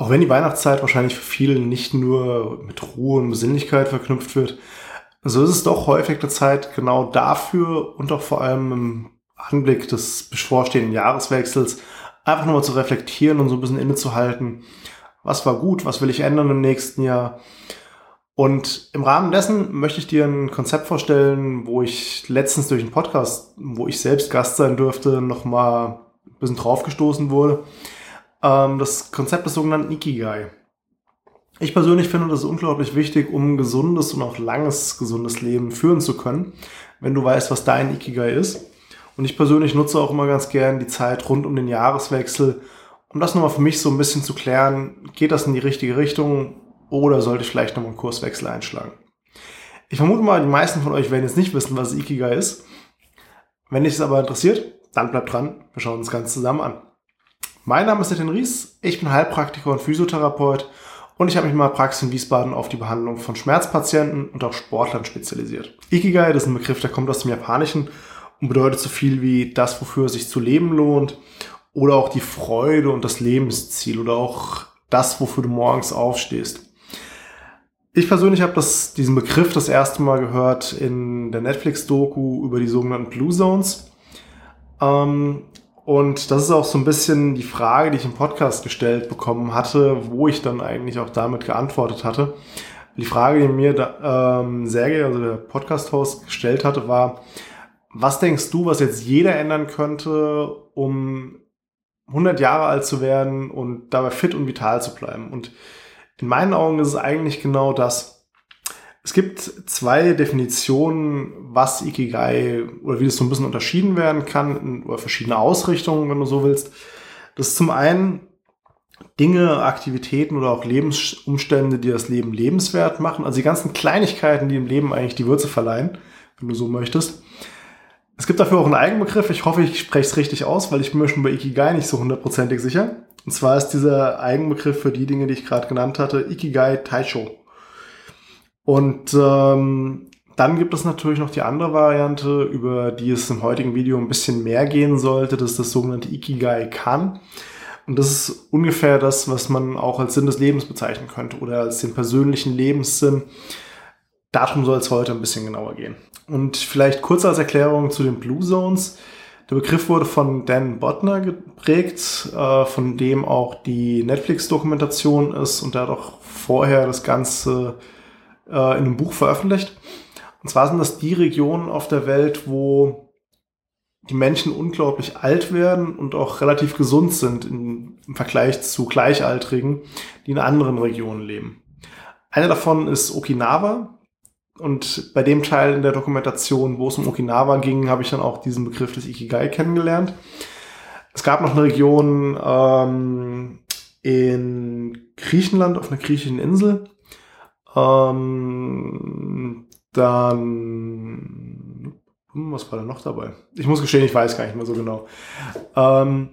Auch wenn die Weihnachtszeit wahrscheinlich für viele nicht nur mit Ruhe und Besinnlichkeit verknüpft wird, so ist es doch häufig eine Zeit genau dafür und auch vor allem im Anblick des bevorstehenden Jahreswechsels einfach nochmal zu reflektieren und so ein bisschen innezuhalten. Was war gut? Was will ich ändern im nächsten Jahr? Und im Rahmen dessen möchte ich dir ein Konzept vorstellen, wo ich letztens durch einen Podcast, wo ich selbst Gast sein durfte, nochmal ein bisschen draufgestoßen wurde. Ähm, das Konzept des sogenannten Ikigai. Ich persönlich finde das unglaublich wichtig, um ein gesundes und auch langes gesundes Leben führen zu können, wenn du weißt, was dein Ikigai ist. Und ich persönlich nutze auch immer ganz gern die Zeit rund um den Jahreswechsel, um das nochmal für mich so ein bisschen zu klären, geht das in die richtige Richtung oder sollte ich vielleicht nochmal einen Kurswechsel einschlagen? Ich vermute mal, die meisten von euch werden jetzt nicht wissen, was Ikigai ist. Wenn dich es aber interessiert, dann bleibt dran, wir schauen uns das Ganze zusammen an. Mein Name ist Etienne Ries, ich bin Heilpraktiker und Physiotherapeut und ich habe mich mal Praxis in Wiesbaden auf die Behandlung von Schmerzpatienten und auch Sportlern spezialisiert. Ikigai, das ist ein Begriff, der kommt aus dem Japanischen und bedeutet so viel wie das, wofür es sich zu leben lohnt oder auch die Freude und das Lebensziel oder auch das, wofür du morgens aufstehst. Ich persönlich habe diesen Begriff das erste Mal gehört in der Netflix-Doku über die sogenannten Blue Zones. Ähm, und das ist auch so ein bisschen die Frage, die ich im Podcast gestellt bekommen hatte, wo ich dann eigentlich auch damit geantwortet hatte. Die Frage, die mir da, ähm, Sergej, also der Podcast-Host, gestellt hatte, war, was denkst du, was jetzt jeder ändern könnte, um 100 Jahre alt zu werden und dabei fit und vital zu bleiben? Und in meinen Augen ist es eigentlich genau das. Es gibt zwei Definitionen, was Ikigai oder wie es so ein bisschen unterschieden werden kann oder verschiedene Ausrichtungen, wenn du so willst. Das ist zum einen Dinge, Aktivitäten oder auch Lebensumstände, die das Leben lebenswert machen. Also die ganzen Kleinigkeiten, die im Leben eigentlich die Würze verleihen, wenn du so möchtest. Es gibt dafür auch einen Eigenbegriff. Ich hoffe, ich spreche es richtig aus, weil ich bin mir schon bei Ikigai nicht so hundertprozentig sicher. Und zwar ist dieser Eigenbegriff für die Dinge, die ich gerade genannt hatte, Ikigai Taisho. Und ähm, dann gibt es natürlich noch die andere Variante, über die es im heutigen Video ein bisschen mehr gehen sollte. Das ist das sogenannte Ikigai Kan. Und das ist ungefähr das, was man auch als Sinn des Lebens bezeichnen könnte oder als den persönlichen Lebenssinn. Darum soll es heute ein bisschen genauer gehen. Und vielleicht kurz als Erklärung zu den Blue Zones. Der Begriff wurde von Dan Botner geprägt, äh, von dem auch die Netflix-Dokumentation ist und der hat auch vorher das Ganze äh, in einem Buch veröffentlicht. Und zwar sind das die Regionen auf der Welt, wo die Menschen unglaublich alt werden und auch relativ gesund sind im Vergleich zu Gleichaltrigen, die in anderen Regionen leben. Eine davon ist Okinawa. Und bei dem Teil in der Dokumentation, wo es um Okinawa ging, habe ich dann auch diesen Begriff des Ikigai kennengelernt. Es gab noch eine Region ähm, in Griechenland, auf einer griechischen Insel, ähm, dann, was war da noch dabei? Ich muss gestehen, ich weiß gar nicht mehr so genau. Ähm,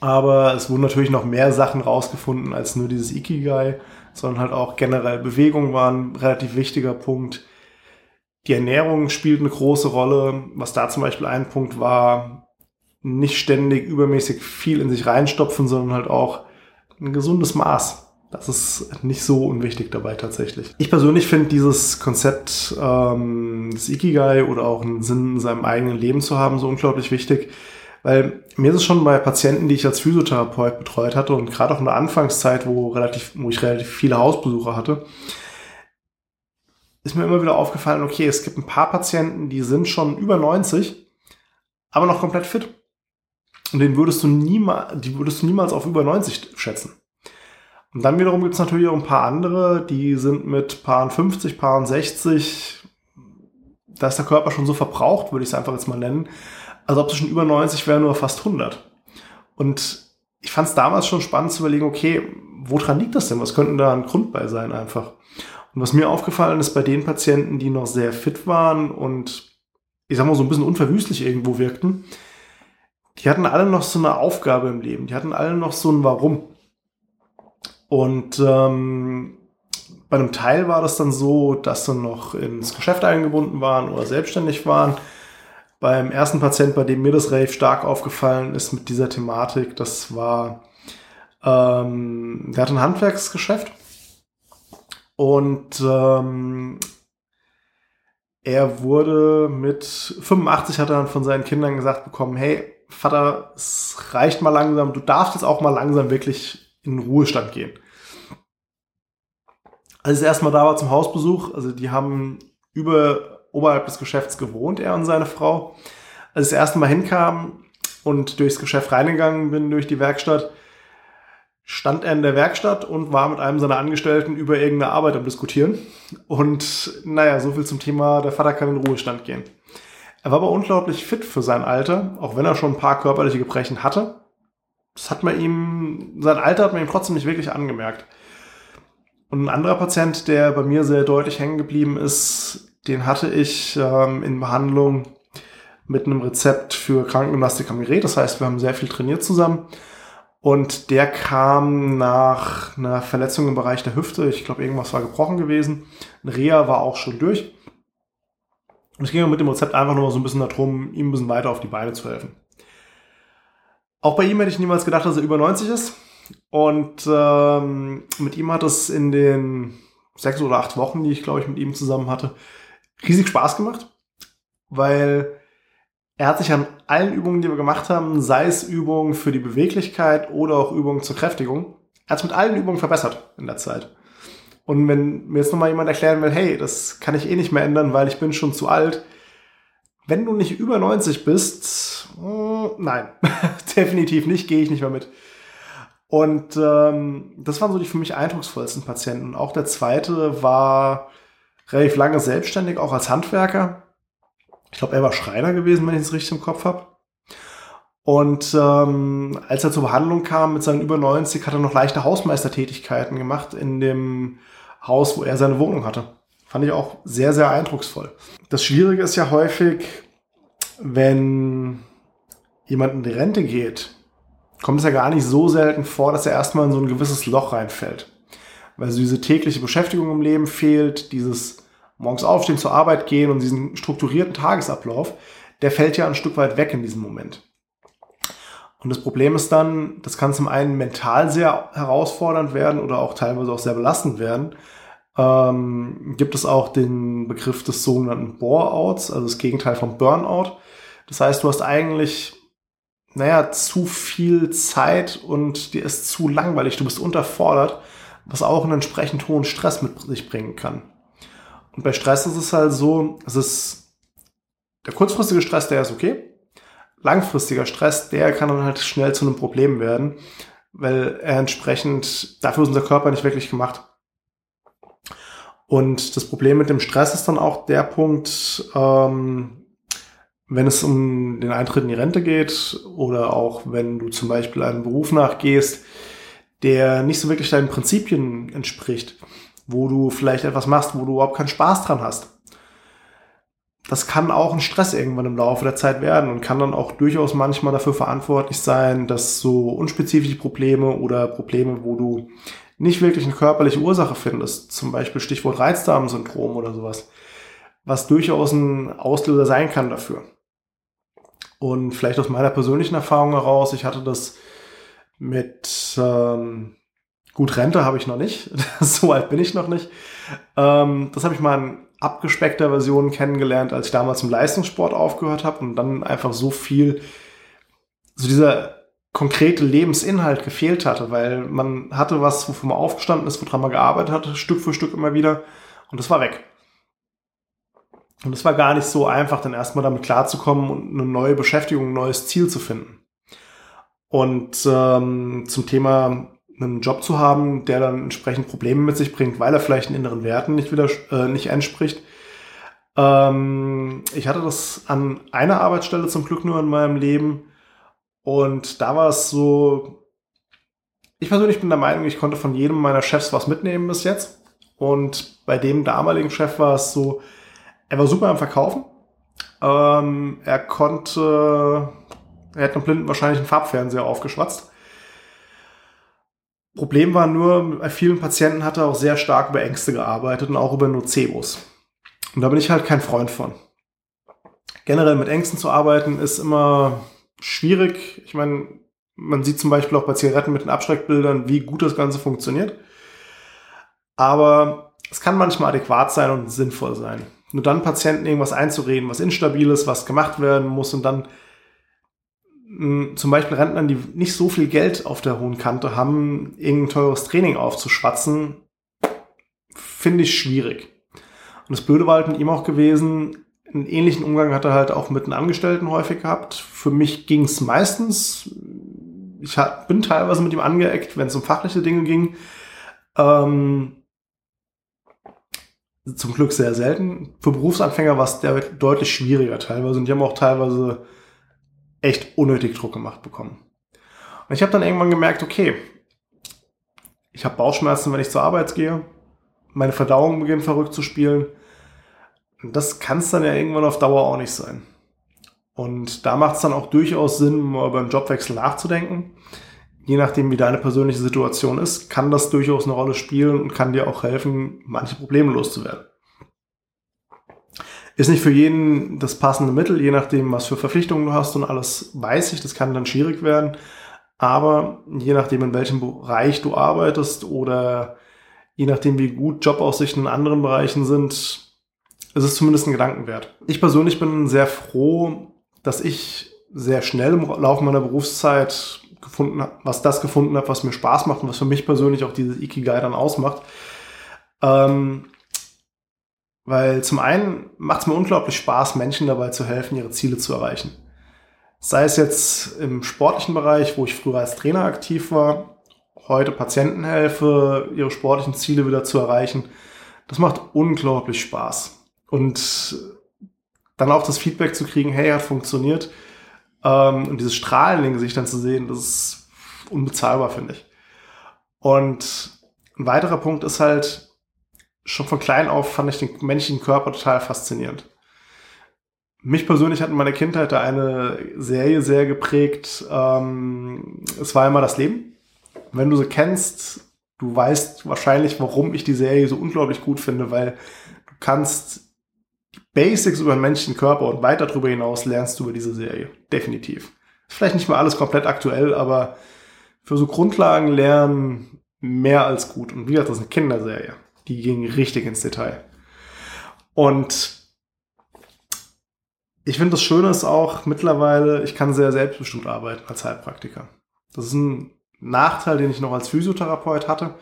aber es wurden natürlich noch mehr Sachen rausgefunden als nur dieses Ikigai, sondern halt auch generell Bewegung war ein relativ wichtiger Punkt. Die Ernährung spielt eine große Rolle. Was da zum Beispiel ein Punkt war, nicht ständig übermäßig viel in sich reinstopfen, sondern halt auch ein gesundes Maß. Das ist nicht so unwichtig dabei tatsächlich. Ich persönlich finde dieses Konzept ähm, des Ikigai oder auch einen Sinn in seinem eigenen Leben zu haben so unglaublich wichtig, weil mir ist es schon bei Patienten, die ich als Physiotherapeut betreut hatte und gerade auch in der Anfangszeit, wo, relativ, wo ich relativ viele Hausbesucher hatte, ist mir immer wieder aufgefallen, okay, es gibt ein paar Patienten, die sind schon über 90, aber noch komplett fit. Und den würdest du niemals, die würdest du niemals auf über 90 schätzen. Und dann wiederum gibt es natürlich auch ein paar andere, die sind mit Paaren 50, Paaren 60, da ist der Körper schon so verbraucht, würde ich es einfach jetzt mal nennen, als ob es schon über 90 wäre, nur fast 100. Und ich fand es damals schon spannend zu überlegen, okay, woran liegt das denn? Was könnte da ein Grund bei sein einfach? Und was mir aufgefallen ist bei den Patienten, die noch sehr fit waren und ich sag mal so ein bisschen unverwüstlich irgendwo wirkten, die hatten alle noch so eine Aufgabe im Leben. Die hatten alle noch so ein Warum. Und ähm, bei einem Teil war das dann so, dass sie noch ins Geschäft eingebunden waren oder selbstständig waren. Beim ersten Patient, bei dem mir das relativ stark aufgefallen ist mit dieser Thematik, das war Ähm, der hat ein Handwerksgeschäft und ähm, er wurde mit 85 hat er dann von seinen Kindern gesagt bekommen, hey, Vater, es reicht mal langsam, du darfst jetzt auch mal langsam wirklich in den Ruhestand gehen. Als er erstmal da war zum Hausbesuch, also die haben über oberhalb des Geschäfts gewohnt, er und seine Frau. Als ich das erste Mal hinkam und durchs Geschäft reingegangen bin, durch die Werkstatt, stand er in der Werkstatt und war mit einem seiner Angestellten über irgendeine Arbeit am Diskutieren. Und naja, so viel zum Thema, der Vater kann in den Ruhestand gehen. Er war aber unglaublich fit für sein Alter, auch wenn er schon ein paar körperliche Gebrechen hatte. Das hat man ihm, sein Alter hat man ihm trotzdem nicht wirklich angemerkt. Und ein anderer Patient, der bei mir sehr deutlich hängen geblieben ist, den hatte ich ähm, in Behandlung mit einem Rezept für Krankengymnastik am Gerät. Das heißt, wir haben sehr viel trainiert zusammen. Und der kam nach einer Verletzung im Bereich der Hüfte. Ich glaube, irgendwas war gebrochen gewesen. Ein Reha war auch schon durch. Und es ging mit dem Rezept einfach nur so ein bisschen darum, ihm ein bisschen weiter auf die Beine zu helfen. Auch bei ihm hätte ich niemals gedacht, dass er über 90 ist. Und ähm, mit ihm hat es in den sechs oder acht Wochen, die ich glaube ich mit ihm zusammen hatte, riesig Spaß gemacht, weil er hat sich an allen Übungen, die wir gemacht haben, sei es Übungen für die Beweglichkeit oder auch Übungen zur Kräftigung, er hat es mit allen Übungen verbessert in der Zeit. Und wenn mir jetzt nochmal jemand erklären will, hey, das kann ich eh nicht mehr ändern, weil ich bin schon zu alt. Wenn du nicht über 90 bist, äh, nein, definitiv nicht, gehe ich nicht mehr mit. Und ähm, das waren so die für mich eindrucksvollsten Patienten. Auch der zweite war relativ lange selbstständig, auch als Handwerker. Ich glaube, er war Schreiner gewesen, wenn ich es richtig im Kopf habe. Und ähm, als er zur Behandlung kam mit seinen über 90, hat er noch leichte Hausmeistertätigkeiten gemacht in dem Haus, wo er seine Wohnung hatte. Fand ich auch sehr, sehr eindrucksvoll. Das Schwierige ist ja häufig, wenn jemand in die Rente geht, kommt es ja gar nicht so selten vor, dass er erstmal in so ein gewisses Loch reinfällt. Weil so diese tägliche Beschäftigung im Leben fehlt, dieses morgens aufstehen, zur Arbeit gehen und diesen strukturierten Tagesablauf, der fällt ja ein Stück weit weg in diesem Moment. Und das Problem ist dann, das kann zum einen mental sehr herausfordernd werden oder auch teilweise auch sehr belastend werden. Ähm, gibt es auch den Begriff des sogenannten Bore-outs, also das Gegenteil vom Burnout. Das heißt, du hast eigentlich, naja, zu viel Zeit und dir ist zu langweilig, du bist unterfordert, was auch einen entsprechend hohen Stress mit sich bringen kann. Und bei Stress ist es halt so, es ist der kurzfristige Stress, der ist okay. Langfristiger Stress, der kann dann halt schnell zu einem Problem werden, weil er entsprechend, dafür ist unser Körper nicht wirklich gemacht. Und das Problem mit dem Stress ist dann auch der Punkt, ähm, wenn es um den Eintritt in die Rente geht oder auch wenn du zum Beispiel einem Beruf nachgehst, der nicht so wirklich deinen Prinzipien entspricht, wo du vielleicht etwas machst, wo du überhaupt keinen Spaß dran hast. Das kann auch ein Stress irgendwann im Laufe der Zeit werden und kann dann auch durchaus manchmal dafür verantwortlich sein, dass so unspezifische Probleme oder Probleme, wo du nicht wirklich eine körperliche Ursache findest, zum Beispiel Stichwort Reizdarmsyndrom oder sowas, was durchaus ein Auslöser sein kann dafür. Und vielleicht aus meiner persönlichen Erfahrung heraus, ich hatte das mit ähm, Gut, Rente habe ich noch nicht. so alt bin ich noch nicht. Ähm, das habe ich mal in abgespeckter Version kennengelernt, als ich damals im Leistungssport aufgehört habe und dann einfach so viel, so dieser konkrete Lebensinhalt gefehlt hatte, weil man hatte was, wofür man aufgestanden ist, woran man gearbeitet hatte, Stück für Stück immer wieder und das war weg. Und es war gar nicht so einfach, dann erstmal damit klarzukommen und eine neue Beschäftigung, ein neues Ziel zu finden. Und ähm, zum Thema einen Job zu haben, der dann entsprechend Probleme mit sich bringt, weil er vielleicht den inneren Werten nicht wieder äh, nicht entspricht. Ähm, ich hatte das an einer Arbeitsstelle zum Glück nur in meinem Leben und da war es so. Ich persönlich bin der Meinung, ich konnte von jedem meiner Chefs was mitnehmen bis jetzt. Und bei dem damaligen Chef war es so, er war super am Verkaufen. Ähm, er konnte, er hat einem Blinden wahrscheinlich einen Farbfernseher aufgeschwatzt. Problem war nur, bei vielen Patienten hat er auch sehr stark über Ängste gearbeitet und auch über Nocebos. Und da bin ich halt kein Freund von. Generell mit Ängsten zu arbeiten ist immer schwierig. Ich meine, Man sieht zum Beispiel auch bei Zigaretten mit den Abschreckbildern, wie gut das Ganze funktioniert. Aber es kann manchmal adäquat sein und sinnvoll sein. Nur dann Patienten irgendwas einzureden, was instabil ist, was gemacht werden muss und dann hm, zum Beispiel Rentnern, die nicht so viel Geld auf der hohen Kante haben, irgendein teures Training aufzuschwatzen, finde ich schwierig. Und das Blöde war halt mit ihm auch gewesen, einen ähnlichen Umgang hat er halt auch mit den Angestellten häufig gehabt. Für mich ging es meistens, ich bin teilweise mit ihm angeeckt, wenn es um fachliche Dinge ging. Ähm, zum Glück sehr selten. Für Berufsanfänger war es deutlich schwieriger teilweise und die haben auch teilweise echt unnötig Druck gemacht bekommen. Und ich habe dann irgendwann gemerkt, okay, ich habe Bauchschmerzen, wenn ich zur Arbeit gehe, meine Verdauung beginnt verrückt zu spielen. Das kann es dann ja irgendwann auf Dauer auch nicht sein. Und da macht es dann auch durchaus Sinn, mal über einen Jobwechsel nachzudenken. Je nachdem, wie deine persönliche Situation ist, kann das durchaus eine Rolle spielen und kann dir auch helfen, manche Probleme loszuwerden. Ist nicht für jeden das passende Mittel, je nachdem, was für Verpflichtungen du hast und alles weiß ich, das kann dann schwierig werden. Aber je nachdem, in welchem Bereich du arbeitest oder je nachdem, wie gut Jobaussichten in anderen Bereichen sind, ist es zumindest ein Gedankenwert. Ich persönlich bin sehr froh, dass ich sehr schnell im Laufe meiner Berufszeit gefunden habe, was das gefunden habe, was mir Spaß macht und was für mich persönlich auch dieses Ikigai dann ausmacht. Ähm, weil zum einen macht es mir unglaublich Spaß, Menschen dabei zu helfen, ihre Ziele zu erreichen. Sei es jetzt im sportlichen Bereich, wo ich früher als Trainer aktiv war, heute Patienten helfe, ihre sportlichen Ziele wieder zu erreichen. Das macht unglaublich Spaß. Und dann auch das Feedback zu kriegen, hey, hat funktioniert. Ähm, und dieses Strahlen in Gesicht dann zu sehen, das ist unbezahlbar, finde ich. Und ein weiterer Punkt ist halt, schon von klein auf fand ich den menschlichen Körper total faszinierend. Mich persönlich hat in meiner Kindheit da eine Serie sehr geprägt. Ähm, es war immer das Leben. Wenn du sie kennst, du weißt wahrscheinlich, warum ich die Serie so unglaublich gut finde, weil du kannst Basics über den menschlichen Körper und weiter darüber hinaus lernst du über diese Serie. Definitiv. Vielleicht nicht mal alles komplett aktuell, aber für so Grundlagen lernen mehr als gut. Und wie gesagt, das ist eine Kinderserie die ging richtig ins Detail. Und ich finde das Schöne ist auch mittlerweile, ich kann sehr selbstbestimmt arbeiten als Heilpraktiker. Das ist ein Nachteil, den ich noch als Physiotherapeut hatte.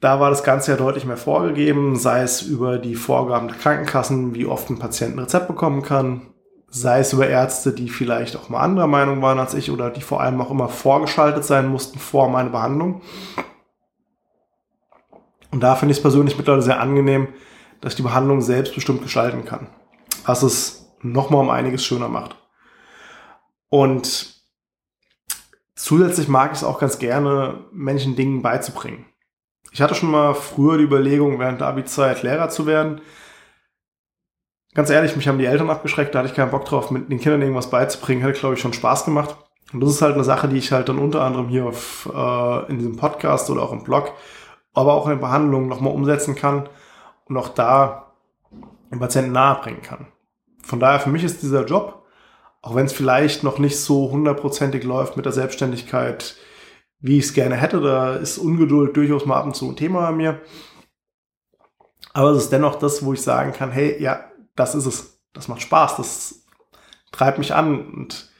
Da war das Ganze ja deutlich mehr vorgegeben, sei es über die Vorgaben der Krankenkassen, wie oft ein Patient ein Rezept bekommen kann, sei es über Ärzte, die vielleicht auch mal anderer Meinung waren als ich oder die vor allem auch immer vorgeschaltet sein mussten vor meiner Behandlung. Und da finde ich es persönlich mittlerweile sehr angenehm, dass ich die Behandlung selbstbestimmt gestalten kann. Was es nochmal um einiges schöner macht. Und zusätzlich mag ich es auch ganz gerne, Menschen Dingen beizubringen. Ich hatte schon mal früher die Überlegung, während der Abi-Zeit Lehrer zu werden. Ganz ehrlich, mich haben die Eltern abgeschreckt, da hatte ich keinen Bock drauf, mit den Kindern irgendwas beizubringen, hätte, glaube ich, schon Spaß gemacht. Und das ist halt eine Sache, die ich halt dann unter anderem hier auf, äh, in diesem Podcast oder auch im Blog aber auch in Behandlung nochmal umsetzen kann und auch da den Patienten nahebringen kann. Von daher für mich ist dieser Job, auch wenn es vielleicht noch nicht so hundertprozentig läuft mit der Selbstständigkeit, wie ich es gerne hätte, da ist Ungeduld durchaus mal ab und zu ein Thema bei mir. Aber es ist dennoch das, wo ich sagen kann, hey, ja, das ist es. Das macht Spaß, das treibt mich an. Und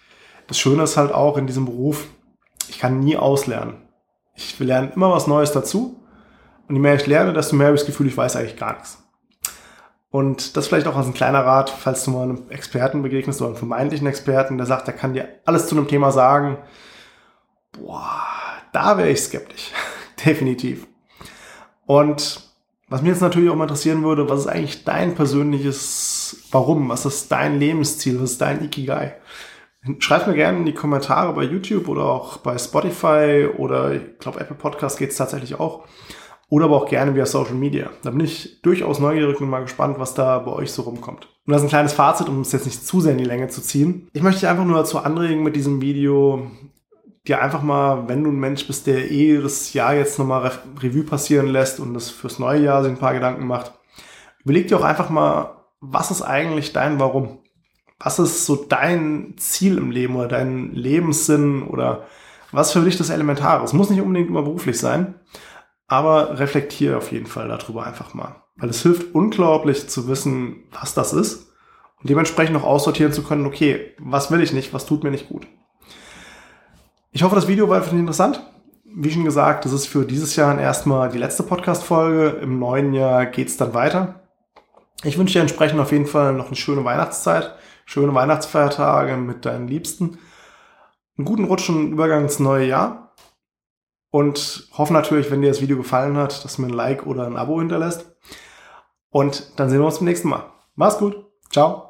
das Schöne ist halt auch in diesem Beruf, ich kann nie auslernen. Ich will lernen immer was Neues dazu. Und je mehr ich lerne, desto mehr habe ich das Gefühl, ich weiß eigentlich gar nichts. Und das vielleicht auch als ein kleiner Rat, falls du mal einem Experten begegnest oder einem vermeintlichen Experten, der sagt, der kann dir alles zu einem Thema sagen. Boah, da wäre ich skeptisch. Definitiv. Und was mich jetzt natürlich auch mal interessieren würde, was ist eigentlich dein persönliches Warum? Was ist dein Lebensziel? Was ist dein Ikigai? Schreib mir gerne in die Kommentare bei YouTube oder auch bei Spotify oder ich glaube Apple Podcast geht es tatsächlich auch oder aber auch gerne via Social Media. Da bin ich durchaus neugierig und mal gespannt, was da bei euch so rumkommt. Und das ist ein kleines Fazit, um es jetzt nicht zu sehr in die Länge zu ziehen. Ich möchte dich einfach nur dazu anregen mit diesem Video, dir einfach mal, wenn du ein Mensch bist, der eh das Jahr jetzt nochmal Revue passieren lässt und das fürs neue Jahr sich ein paar Gedanken macht, überleg dir auch einfach mal, was ist eigentlich dein Warum? Was ist so dein Ziel im Leben oder dein Lebenssinn oder was für dich das Elementare? Es muss nicht unbedingt immer beruflich sein, aber reflektiere auf jeden Fall darüber einfach mal. Weil es hilft unglaublich zu wissen, was das ist und dementsprechend noch aussortieren zu können, okay, was will ich nicht, was tut mir nicht gut. Ich hoffe, das Video war für dich interessant. Wie schon gesagt, das ist für dieses Jahr erstmal die letzte Podcast-Folge. Im neuen Jahr geht's dann weiter. Ich wünsche dir entsprechend auf jeden Fall noch eine schöne Weihnachtszeit, schöne Weihnachtsfeiertage mit deinen Liebsten, einen guten Rutsch und Übergang ins neue Jahr und hoffe natürlich, wenn dir das Video gefallen hat, dass du mir ein Like oder ein Abo hinterlässt. Und dann sehen wir uns beim nächsten Mal. Mach's gut. Ciao.